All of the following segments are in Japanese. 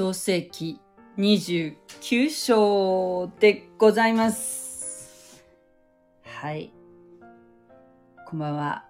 創世記29章でございます。はい。こんばんは。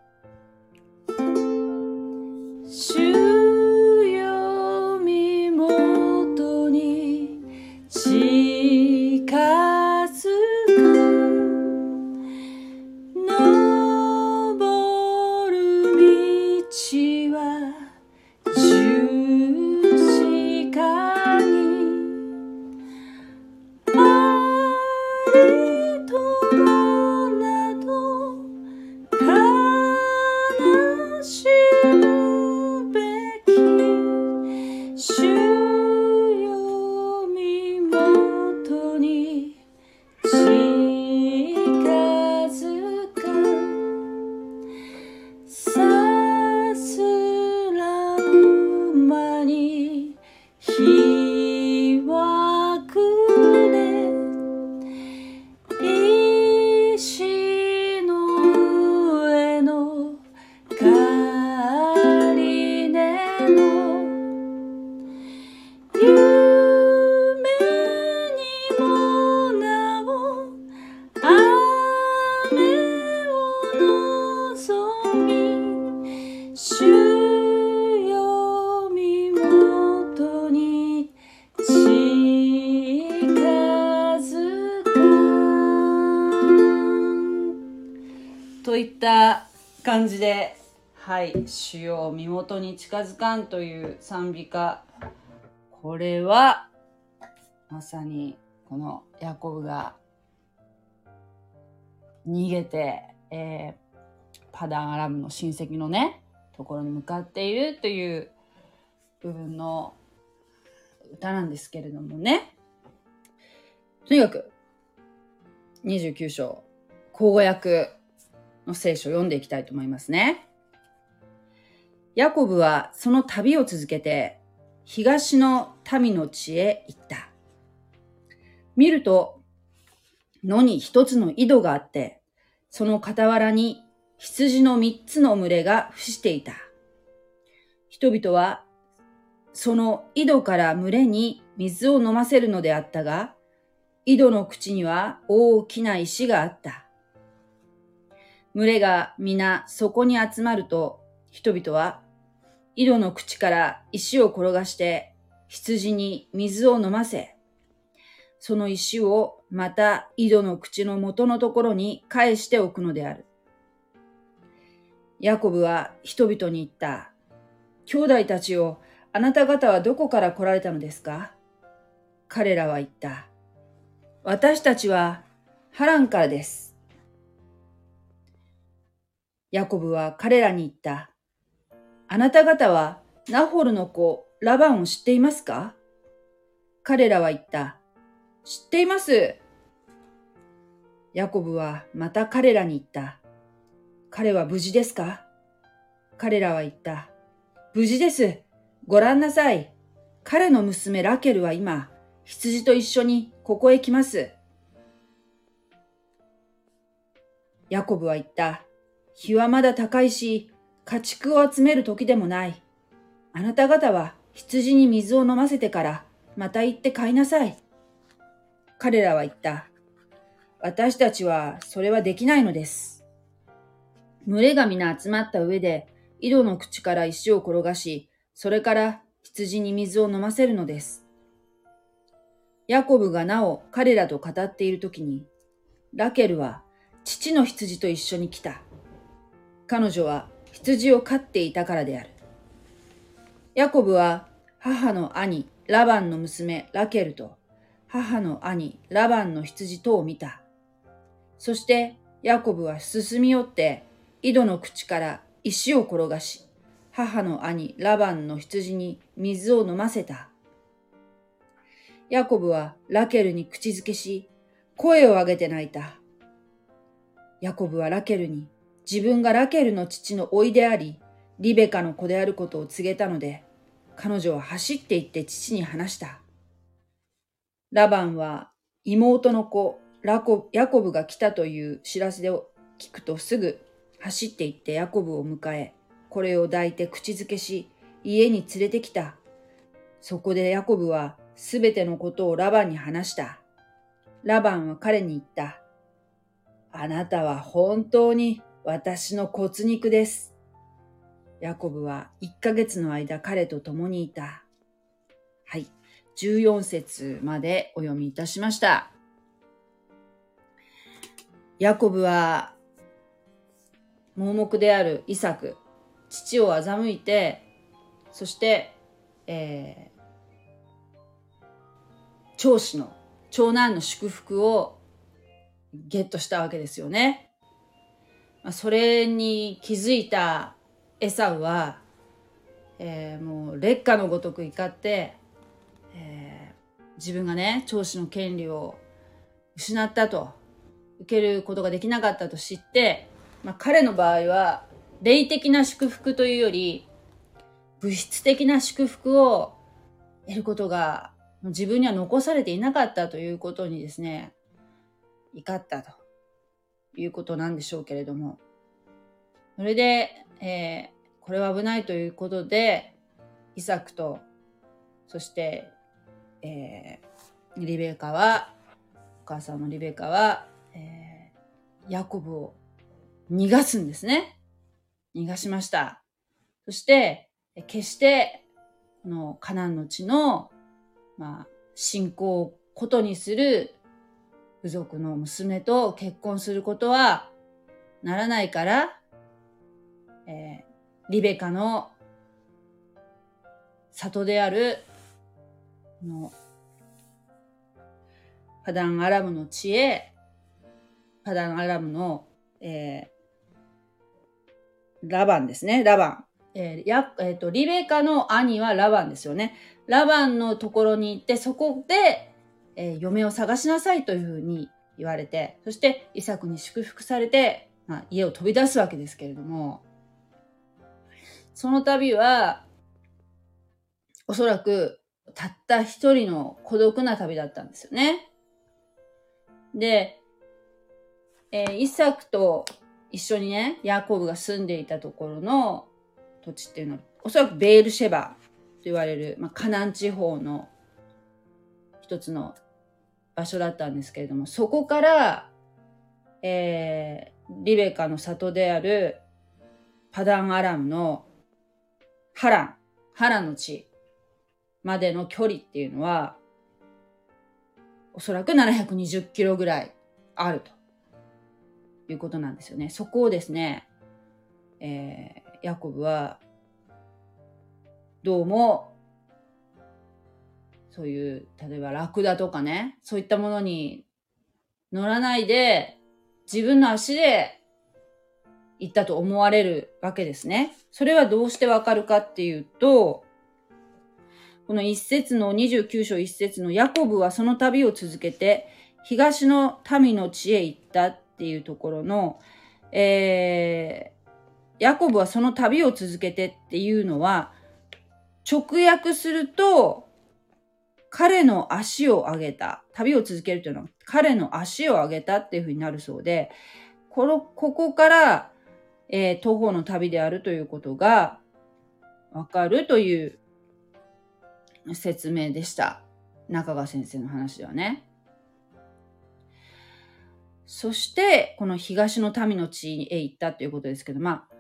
い「主よ身元に近づかん」という賛美歌これはまさにこのヤコブが逃げて、えーパダンアラムの親戚のねところに向かっているという部分の歌なんですけれどもねとにかく29章口語訳の聖書を読んでいきたいと思いますね。ヤコブはその旅を続けて東の民の地へ行った。見ると野に一つの井戸があって、その傍らに羊の三つの群れが伏していた。人々はその井戸から群れに水を飲ませるのであったが、井戸の口には大きな石があった。群れが皆そこに集まると、人々は井戸の口から石を転がして羊に水を飲ませ、その石をまた井戸の口の元のところに返しておくのである。ヤコブは人々に言った。兄弟たちよ、あなた方はどこから来られたのですか？彼らは言った。私たちはハランからです。ヤコブは彼らに言った。あなた方はナホルの子ラバンを知っていますか？彼らは言った。知っています。ヤコブはまた彼らに言った。彼は無事ですか？彼らは言った。無事です。ご覧なさい。彼の娘ラケルは今、羊と一緒にここへ来ます。ヤコブは言った。日はまだ高いし、家畜を集める時でもない。あなた方は羊に水を飲ませてから、また行って買いなさい。彼らは言った。私たちはそれはできないのです。群れが皆集まった上で、井戸の口から石を転がし、それから羊に水を飲ませるのです。ヤコブがなお彼らと語っているときに、ラケルは父の羊と一緒に来た。彼女は羊を飼っていたからである。ヤコブは母の兄ラバンの娘ラケルと母の兄ラバンの羊とを見た。そしてヤコブは進み寄って井戸の口から石を転がし、母の兄ラバンの羊に水を飲ませた。ヤコブはラケルに口づけし、声を上げて泣いた。ヤコブはラケルに自分がラケルの父の甥であり、リベカの子であることを告げたので、彼女は走って行って父に話した。ラバンは妹の子ラコヤコブが来たという知らせを聞くとすぐ走って行ってヤコブを迎え、これを抱いて口づけし、家に連れてきた。そこでヤコブはすべてのことをラバンに話した。ラバンは彼に言った。あなたは本当に私の骨肉です。ヤコブは1ヶ月の間彼と共にいた。はい。14節までお読みいたしました。ヤコブは盲目であるイサク、父を欺いて、そして、えー、長子の、長男の祝福をゲットしたわけですよね。それに気づいたエサウは、えー、もう劣化のごとく怒って、えー、自分がね、長子の権利を失ったと、受けることができなかったと知って、まあ、彼の場合は、霊的な祝福というより、物質的な祝福を得ることが自分には残されていなかったということにですね、怒ったと。いうことなんでしょうけれども、それで、えー、これは危ないということで、イサクと、そして、えー、リベカは、お母さんのリベカは、えー、ヤコブを逃がすんですね。逃がしました。そして、決して、このカナンの地の、まあ、信仰をことにする部族の娘と結婚することはならないから、えー、リベカの里である、の、パダンアラムの地へ、パダンアラムの、えー、ラバンですね、ラバン。えーやえーと、リベカの兄はラバンですよね。ラバンのところに行って、そこで、えー、嫁を探しなさいというふうに言われて、そしてイサクに祝福されて、まあ、家を飛び出すわけですけれども、その旅は、おそらくたった一人の孤独な旅だったんですよね。で、えー、イサクと一緒にね、ヤコブが住んでいたところの土地っていうのは、おそらくベールシェバと言われる、まあ、カナン地方の一つの場所だったんですけれども、そこから、えー、リベカの里であるパダンアラムのハラン、ハランの地までの距離っていうのは、おそらく720キロぐらいあるということなんですよね。そこをですね、えー、ヤコブは、どうも、そういう、例えばラクダとかね、そういったものに乗らないで、自分の足で行ったと思われるわけですね。それはどうしてわかるかっていうと、この一節の29章一節のヤコブはその旅を続けて、東の民の地へ行ったっていうところの、えーヤコブはその旅を続けてっていうのは、直訳すると、彼の足を上げた。旅を続けるというのは、彼の足を上げたっていうふうになるそうで、この、ここから、えー、徒歩の旅であるということがわかるという説明でした。中川先生の話ではね。そして、この東の民の地へ行ったということですけど、まあ、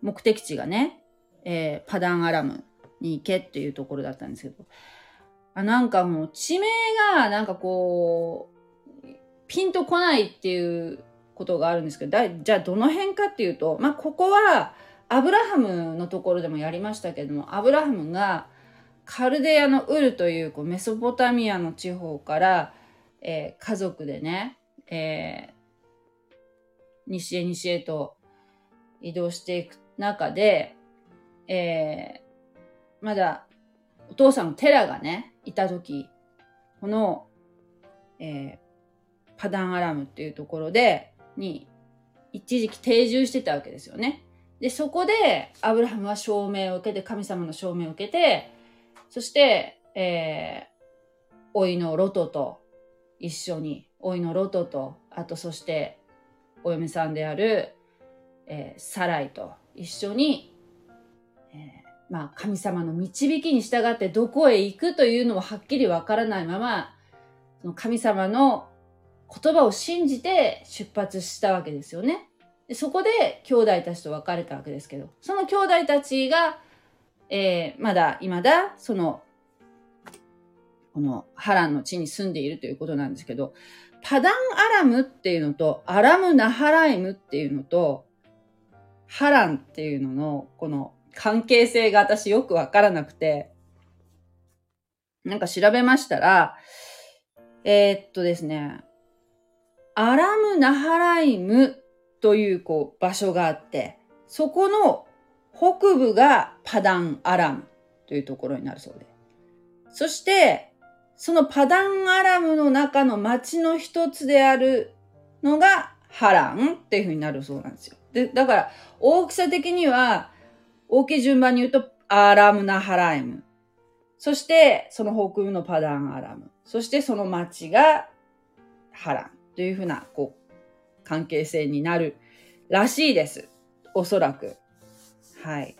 目的地がね、えー、パダンアラムに行けっていうところだったんですけど、あなんかもう地名がなんかこう、ピンとこないっていうことがあるんですけど、だじゃあどの辺かっていうと、まあここはアブラハムのところでもやりましたけども、アブラハムがカルデアのウルというこうメソポタミアの地方から、えー、家族でね、えー、西へ西へと移動していく中で、えー、まだお父さんのテラがね、いた時、この、えー、パダンアラムっていうところで、に、一時期定住してたわけですよね。で、そこで、アブラハムは証明を受けて、神様の証明を受けて、そして、えー、老いのロトと一緒に、老いのロトと、あとそして、お嫁さんである、えー、サライと一緒に、まあ、神様の導きに従ってどこへ行くというのもはっきりわからないまま、その神様の言葉を信じて出発したわけですよね。でそこで兄弟たちと別れたわけですけど、その兄弟たちが、えー、まだ、未だ、その、このハランの地に住んでいるということなんですけど、パダンアラムっていうのと、アラムナハライムっていうのと、ハランっていうのの、この関係性が私よくわからなくて、なんか調べましたら、えー、っとですね、アラムナハライムというこう場所があって、そこの北部がパダンアラムというところになるそうで。そして、そのパダンアラムの中の町の一つであるのがハランっていうふうになるそうなんですよ。で、だから大きさ的には大きい順番に言うとアラムナハライム。そしてその北部のパダンアラム。そしてその町がハランというふうなこう関係性になるらしいです。おそらく。はい。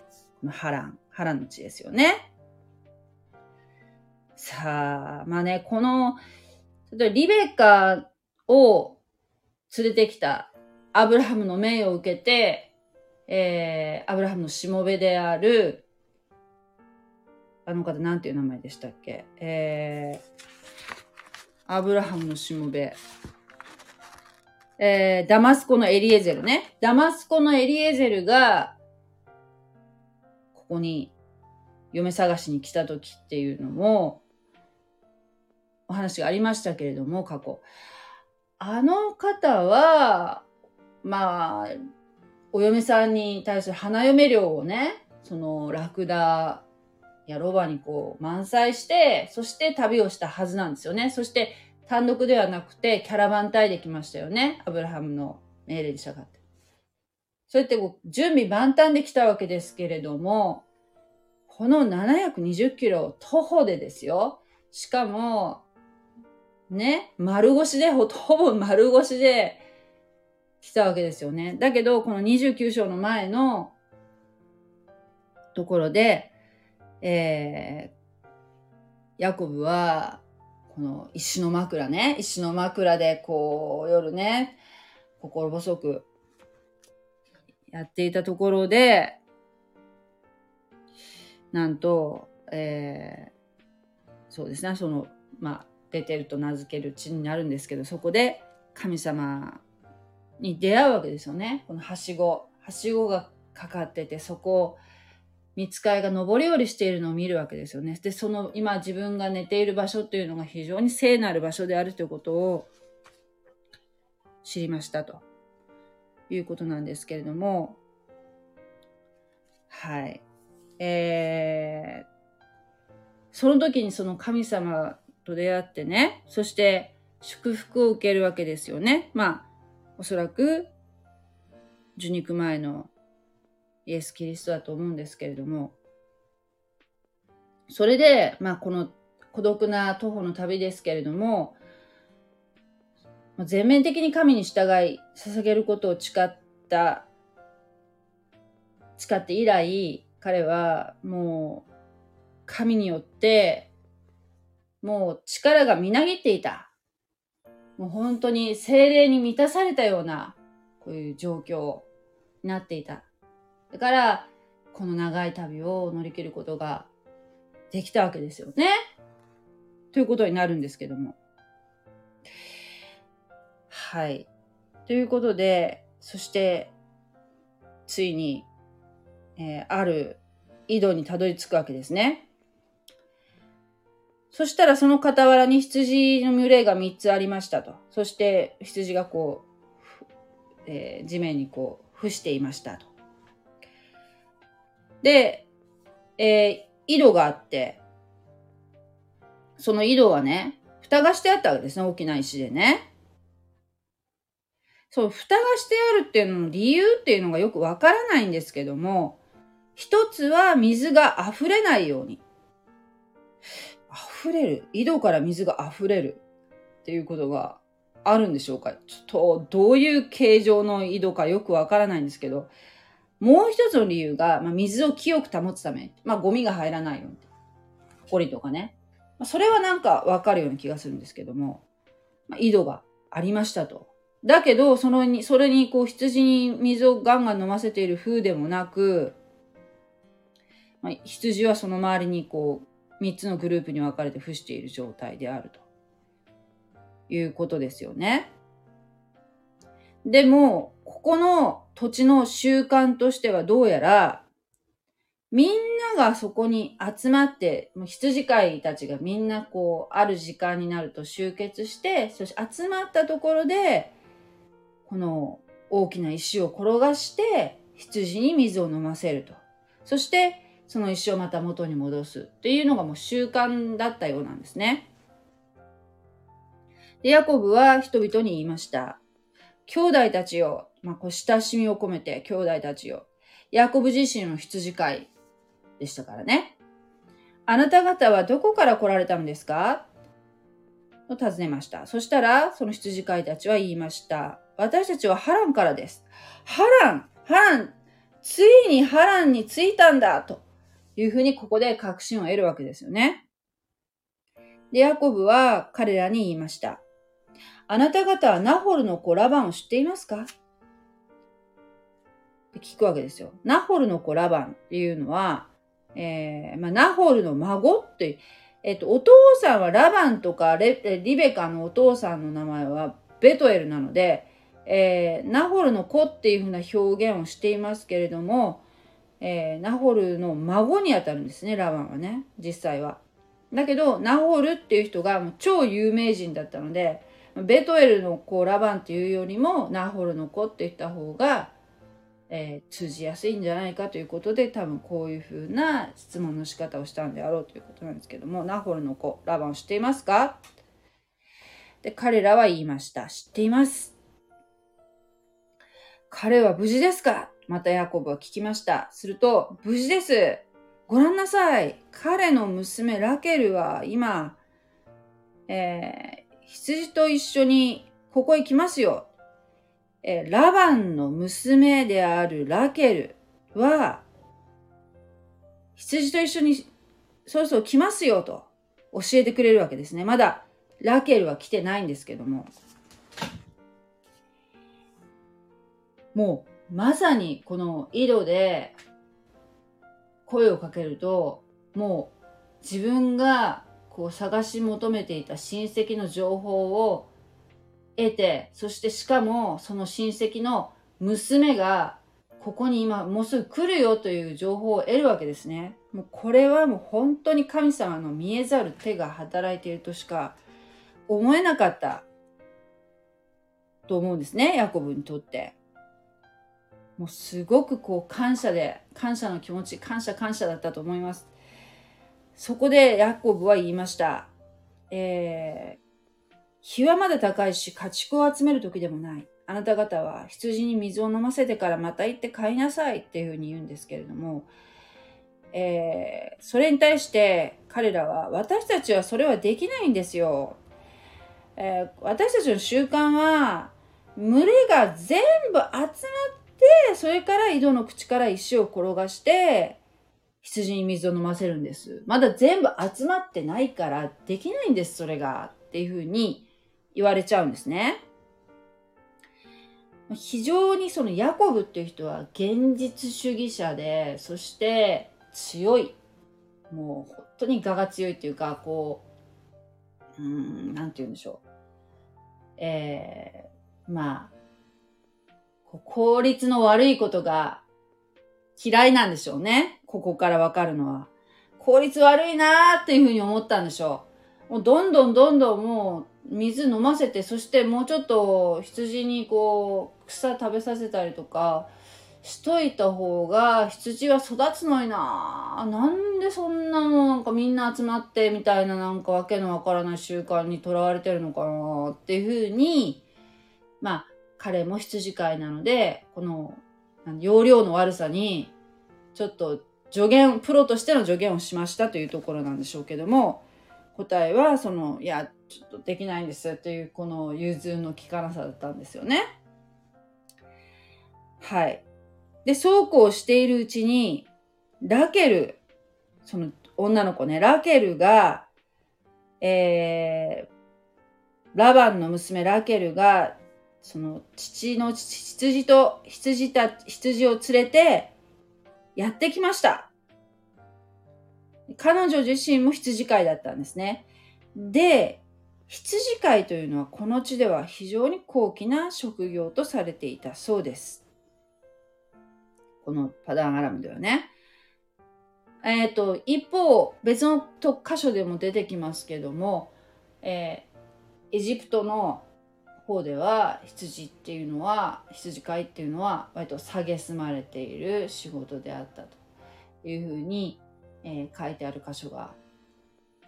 波乱、波乱の地ですよね。さあ、まあね、この、例えばリベカを連れてきたアブラハムの命を受けて、えー、アブラハムのしもべである、あの方、なんていう名前でしたっけ？えー、アブラハムのしもべ。えー、ダマスコのエリエゼルね。ダマスコのエリエゼルが、ここに嫁探しに来た時っていうのも、お話がありましたけれども、過去。あの方は、まあ、お嫁さんに対する花嫁料をね、そのラクダやロバにこう満載して、そして旅をしたはずなんですよね。そして単独ではなくて、キャラバン隊で来ましたよね。アブラハムの命令に従って。そうやってこう準備万端で来たわけですけれども、この720キロ徒歩でですよ。しかも、ね、丸腰で、ほぼ丸腰で来たわけですよね。だけど、この29章の前のところで、えー、ヤコブは、この石の枕ね、石の枕でこう夜ね、心細くやっていたところで、なんと、えー、そうですね、その、まあ、ベテルと名付ける地になるんですけど、そこで神様に出会うわけですよね。このはしご。はしごがかかってて、そこを見つかいが上り下りしているのを見るわけですよね。で、その今自分が寝ている場所っていうのが非常に聖なる場所であるということを知りましたということなんですけれども、はい。えー、その時にその神様と出会ってね、そして祝福を受けるわけですよね。まあ、おそらく受肉前のイエス・キリストだと思うんですけれども、それで、まあ、この孤独な徒歩の旅ですけれども、全面的に神に従い、捧げることを誓った、誓って以来、彼はもう神によって、もう力がみなぎっていた。もう本当に精霊に満たされたような、こういう状況になっていた。だから、この長い旅を乗り切ることができたわけですよね。ということになるんですけども。はい。ということで、そして、ついに、えー、ある井戸にたどり着くわけですね。そしたらその傍らに羊の群れが3つありましたと。そして羊がこう、えー、地面にこう、伏していましたと。で、えー、井戸があって、その井戸はね、蓋がしてあったわけですね、大きな石でね。そう、蓋がしてあるっていうのの理由っていうのがよくわからないんですけども、一つは水が溢れないように。溢れる。井戸から水が溢れるっていうことがあるんでしょうか？ちょっと、どういう形状の井戸かよくわからないんですけど、もう一つの理由が、まあ、水を清く保つため。まあ、ゴミが入らないように。檻とかね。まあ、それはなんかわかるような気がするんですけども、まあ、井戸がありましたと。だけど、そのに、それにこう羊に水をガンガン飲ませている風でもなく、まあ、羊はその周りにこう、三つのグループに分かれて伏している状態であるということですよね。でも、ここの土地の習慣としてはどうやら、みんながそこに集まって、もう羊飼いたちがみんなこう、ある時間になると集結して、そして集まったところで、この大きな石を転がして、羊に水を飲ませると。そして、その石をまた元に戻すっていうのがもう習慣だったようなんですね。で、ヤコブは人々に言いました。兄弟たちよ、まあ、こう親しみを込めて兄弟たちよ。ヤコブ自身の羊飼いでしたからね。あなた方はどこから来られたのですか？と尋ねました。そしたら、その羊飼いたちは言いました。私たちはハランからです。ハランハランついにハランに着いたんだというふうにここで確信を得るわけですよね。で、ヤコブは彼らに言いました。あなた方はナホルの子ラバンを知っていますか？って聞くわけですよ。ナホルの子ラバンっていうのは、えー、まあ、ナホルの孫って、えっ、と、お父さんはラバンとかレリベカのお父さんの名前はベトエルなので、えー、ナホルの子っていうふうな表現をしていますけれども、えー、ナホルの孫にあたるんですね、ラバンはね、実際は。だけど、ナホルっていう人がもう超有名人だったので、ベトエルの子ラバンっていうよりもナホルの子って言った方が、えー、通じやすいんじゃないかということで多分こういうふうな質問の仕方をしたんであろうということなんですけどもナホルの子ラバンを知っていますか？で彼らは言いました。知っています。彼は無事ですか？またヤコブは聞きましたすると無事ですご覧なさい彼の娘ラケルは今、えー羊と一緒にここへ来ますよ。えラバンの娘であるラケルは、羊と一緒にそろそろ来ますよと教えてくれるわけですね。まだラケルは来てないんですけども。もうまさにこの井戸で声をかけると、もう自分がこう探し求めていた親戚の情報を得て、そしてしかもその親戚の娘がここに今もうすぐ来るよという情報を得るわけですね。もうこれはもう本当に神様の見えざる手が働いているとしか思えなかったと思うんですね、ヤコブにとって。もうすごくこう感謝で、感謝の気持ち、感謝感謝だったと思います。そこでヤコブは言いました。えー、日はまだ高いし、家畜を集める時でもない。あなた方は羊に水を飲ませてからまた行って買いなさいっていうふうに言うんですけれども、えー、それに対して彼らは私たちはそれはできないんですよ。えー、私たちの習慣は群れが全部集まってそれから井戸の口から石を転がして羊に水を飲ませるんです。まだ全部集まってないからできないんです、それが。っていうふうに言われちゃうんですね。非常にそのヤコブっていう人は現実主義者で、そして強い。もう本当に我が強いっていうか、こう、うん、なんて言うんでしょう。えー、まあ、効率の悪いことが嫌いなんでしょうね。ここからわかるのは。効率悪いなーっていうふうに思ったんでしょう。もうどんどんどんどんもう水飲ませて、そしてもうちょっと羊にこう草食べさせたりとかしといた方が羊は育つのになーなんでそんなのなんかみんな集まってみたいななんかわけのわからない習慣にとらわれてるのかなっていうふうに、まあ彼も羊飼いなので、この容量の悪さにちょっと助言、プロとしての助言をしましたというところなんでしょうけども、答えは、その、いや、ちょっとできないんですっていう、この融通の利かなさだったんですよね。はい。で、そうこうしているうちに、ラケル、その女の子ね、ラケルが、えー、ラバンの娘ラケルが、その父の羊と羊た、羊を連れてやってきました。彼女自身も羊飼いだったんですね。で、羊飼いというのはこの地では非常に高貴な職業とされていたそうです。このパダンアラムではね。えっ、ー、と、一方、別の箇所でも出てきますけども、えー、エジプトの方では羊っていうのは、羊飼いっていうのは割と蔑まれている仕事であったというふうに、えー、書いてある箇所が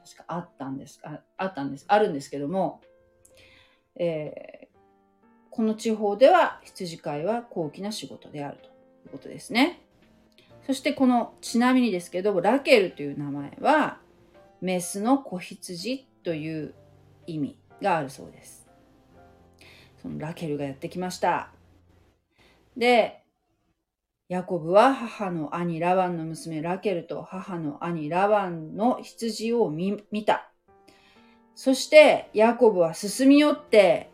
確かあったんですああったんですあるんですけども、えー、この地方では羊飼いは高貴な仕事であるということですね。そしてこのちなみにですけどラケルという名前はメスの子羊という意味があるそうです。そのラケルがやってきました。で、ヤコブは母の兄ラバンの娘ラケルと母の兄ラバンの羊を見た。そしてヤコブは進み寄って、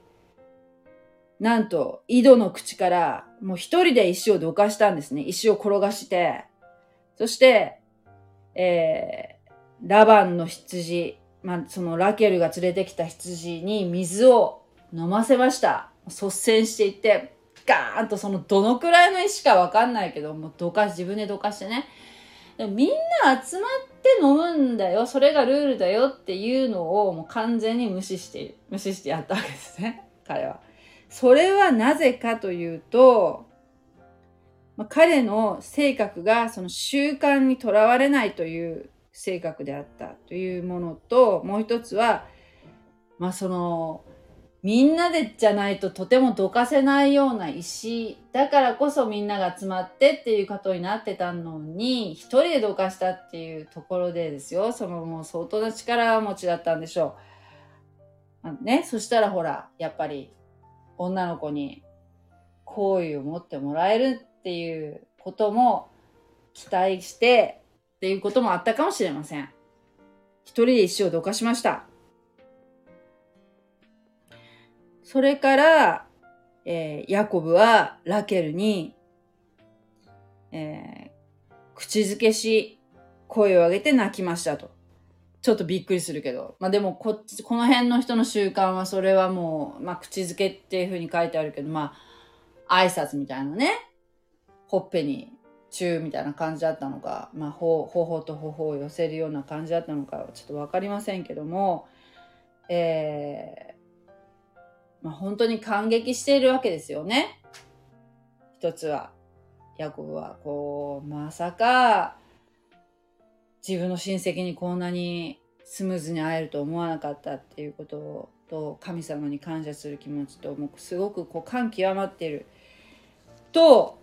なんと井戸の口からもう一人で石をどかしたんですね。石を転がして。そして、えー、ラバンの羊、まあ、そのラケルが連れてきた羊に水を飲ませました。率先していって、ガーンとそのどのくらいの石かわかんないけど、もうどかし、自分でどかしてね。でもみんな集まって飲むんだよ。それがルールだよっていうのをもう完全に無視して、無視してやったわけですね。彼は。それはなぜかというと、まあ、彼の性格がその習慣にとらわれないという性格であったというものと、もう一つは、まあその、みんなでじゃないととてもどかせないような石だからこそみんなが集まってっていうことになってたのに一人でどかしたっていうところでですよそのもう相当な力持ちだったんでしょう。ね、そしたらほらやっぱり女の子に好意を持ってもらえるっていうことも期待してっていうこともあったかもしれません。一人で石をどかしました。それから、えー、ヤコブはラケルに、えー、口づけし、声を上げて泣きましたと。ちょっとびっくりするけど。まあでもこっち、この辺の人の習慣はそれはもう、まあ口づけっていう風に書いてあるけど、まあ挨拶みたいなね。ほっぺにチューみたいな感じだったのか、まあほ、頬と頬を寄せるような感じだったのかちょっとわかりませんけども、え、まあ、本当に感激しているわけですよね。一つは、ヤコブはこう、まさか、自分の親戚にこんなにスムーズに会えると思わなかったっていうことと、神様に感謝する気持ちと、もうすごくこう感極まっている。と、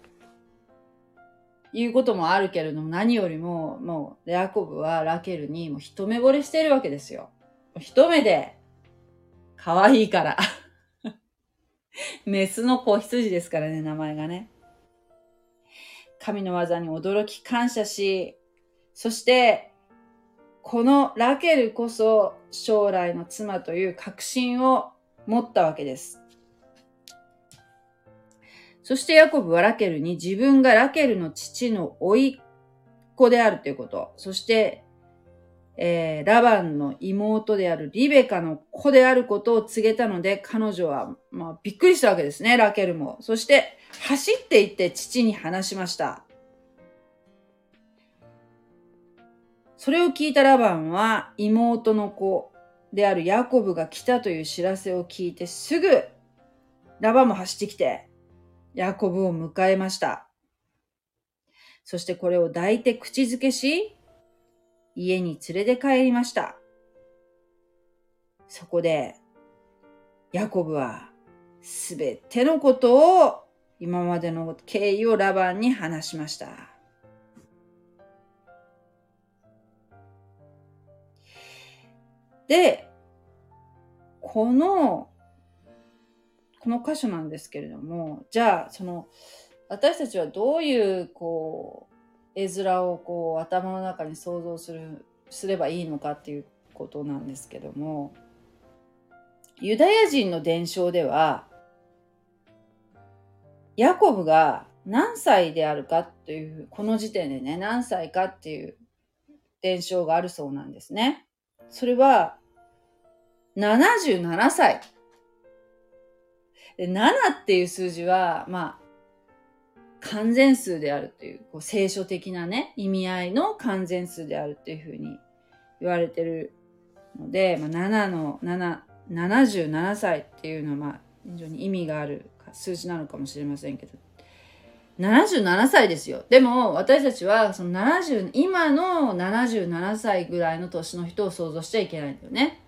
いうこともあるけれども、何よりも、もう、ヤコブはラケルにもう一目惚れしてるわけですよ。一目で、可愛いから。メスの子羊ですからね、名前がね。神の技に驚き感謝し、そして、このラケルこそ将来の妻という確信を持ったわけです。そしてヤコブはラケルに自分がラケルの父の甥っ子であるということ、そしてえー、ラバンの妹であるリベカの子であることを告げたので、彼女は、まあ、びっくりしたわけですね、ラケルも。そして、走って行って父に話しました。それを聞いたラバンは、妹の子であるヤコブが来たという知らせを聞いて、すぐ、ラバンも走ってきて、ヤコブを迎えました。そしてこれを抱いて口づけし、家に連れて帰りました。そこで、ヤコブはすべてのことを今までの経緯をラバンに話しました。で、この、この箇所なんですけれども、じゃあ、その、私たちはどういう、こう、絵面をこう頭の中に想像する、すればいいのかっていうことなんですけども、ユダヤ人の伝承では、ヤコブが何歳であるかという、この時点でね、何歳かっていう伝承があるそうなんですね。それは、77歳。で7っていう数字は、まあ、完全数であるという、こう聖書的なね、意味合いの完全数であるっていうふうに言われてるので、まあ、7の7、77歳っていうのは、まあ、非常に意味がある数字なのかもしれませんけど、77歳ですよ。でも、私たちは、その70、今の77歳ぐらいの年の人を想像しちゃいけないんだよね。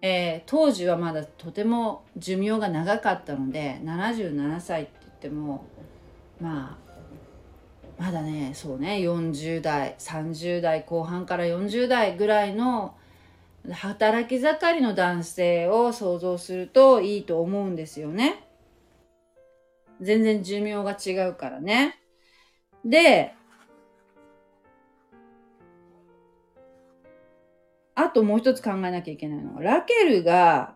えー、当時はまだとても寿命が長かったので、77歳って言っても、まあ、まだね、そうね、40代、30代後半から40代ぐらいの働き盛りの男性を想像するといいと思うんですよね。全然寿命が違うからね。で、あともう一つ考えなきゃいけないのは、ラケルが、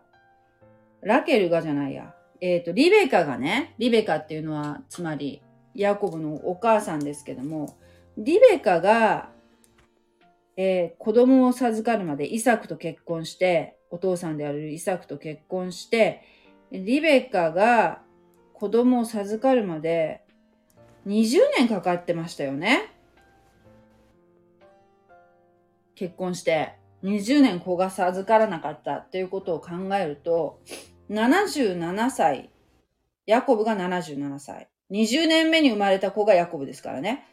ラケルがじゃないや。えっ、ー、と、リベカがね、リベカっていうのは、つまり、ヤコブのお母さんですけども、リベカが、えー、子供を授かるまでイサクと結婚して、お父さんであるイサクと結婚して、リベカが子供を授かるまで20年かかってましたよね。結婚して20年子が授からなかったっていうことを考えると、77歳、ヤコブが77歳。20年目に生まれた子がヤコブですからね。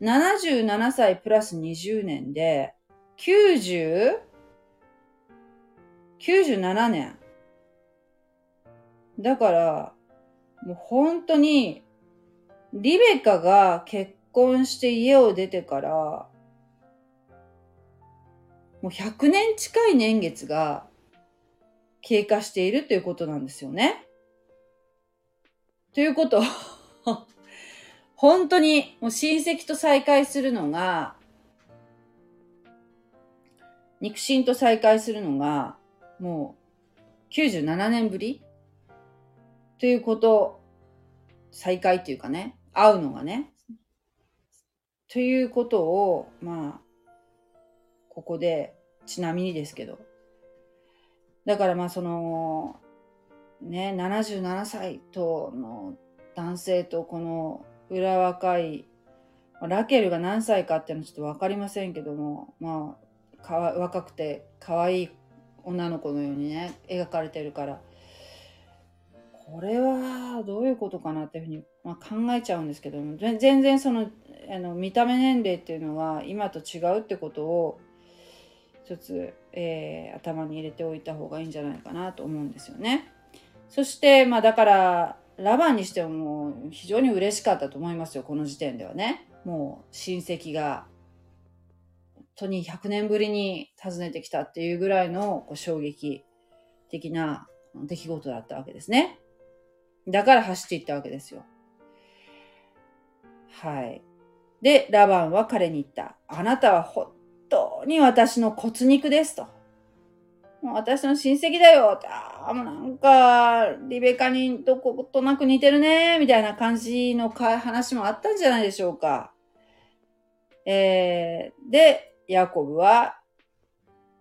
77歳プラス20年で、90、97年。だから、もう本当に、リベカが結婚して家を出てから、もう100年近い年月が経過しているということなんですよね。ということ、本当にもう親戚と再会するのが、肉親と再会するのが、もう97年ぶり？ということ、再会っていうかね、会うのがね、ということを、まあ、ここで、ちなみにですけど。だからまあその、ね、77歳との男性とこの裏若い、ラケルが何歳かっていうのはちょっとわかりませんけども、まあ、若くて可愛い女の子のようにね、描かれてるから、これはどういうことかなっていうふうに、まあ、考えちゃうんですけども全然そのあの見た目年齢っていうのは今と違うってことを一つ、えー、頭に入れておいた方がいいんじゃないかなと思うんですよね。そして、まあだから、ラバンにしても非常に嬉しかったと思いますよ、この時点ではね。もう親戚が、本当に100年ぶりに訪ねてきたっていうぐらいのこう衝撃的な出来事だったわけですね。だから走っていったわけですよ。はい。で、ラバンは彼に言った。あなたは本当に私の骨肉ですと。もう私の親戚だよ。ああ、もうなんか、リベカにどことなく似てるね。みたいな感じの話もあったんじゃないでしょうか。えー、で、ヤコブは、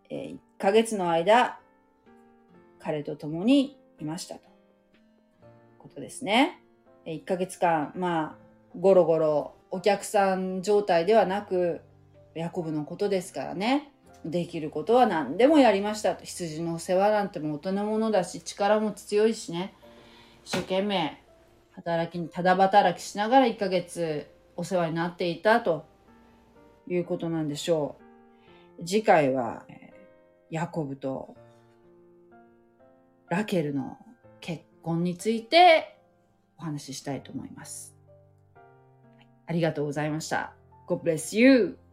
えー、1ヶ月の間、彼と共にいましたと。ことですね。1ヶ月間、まあ、ゴロゴロお客さん状態ではなく、ヤコブのことですからね。できることは何でもやりました。羊の世話なんても大人ものだし、力も強いしね。一生懸命働きに、ただ働きしながら1ヶ月お世話になっていたということなんでしょう。次回は、ヤコブとラケルの結婚についてお話ししたいと思います。ありがとうございました。God bless you!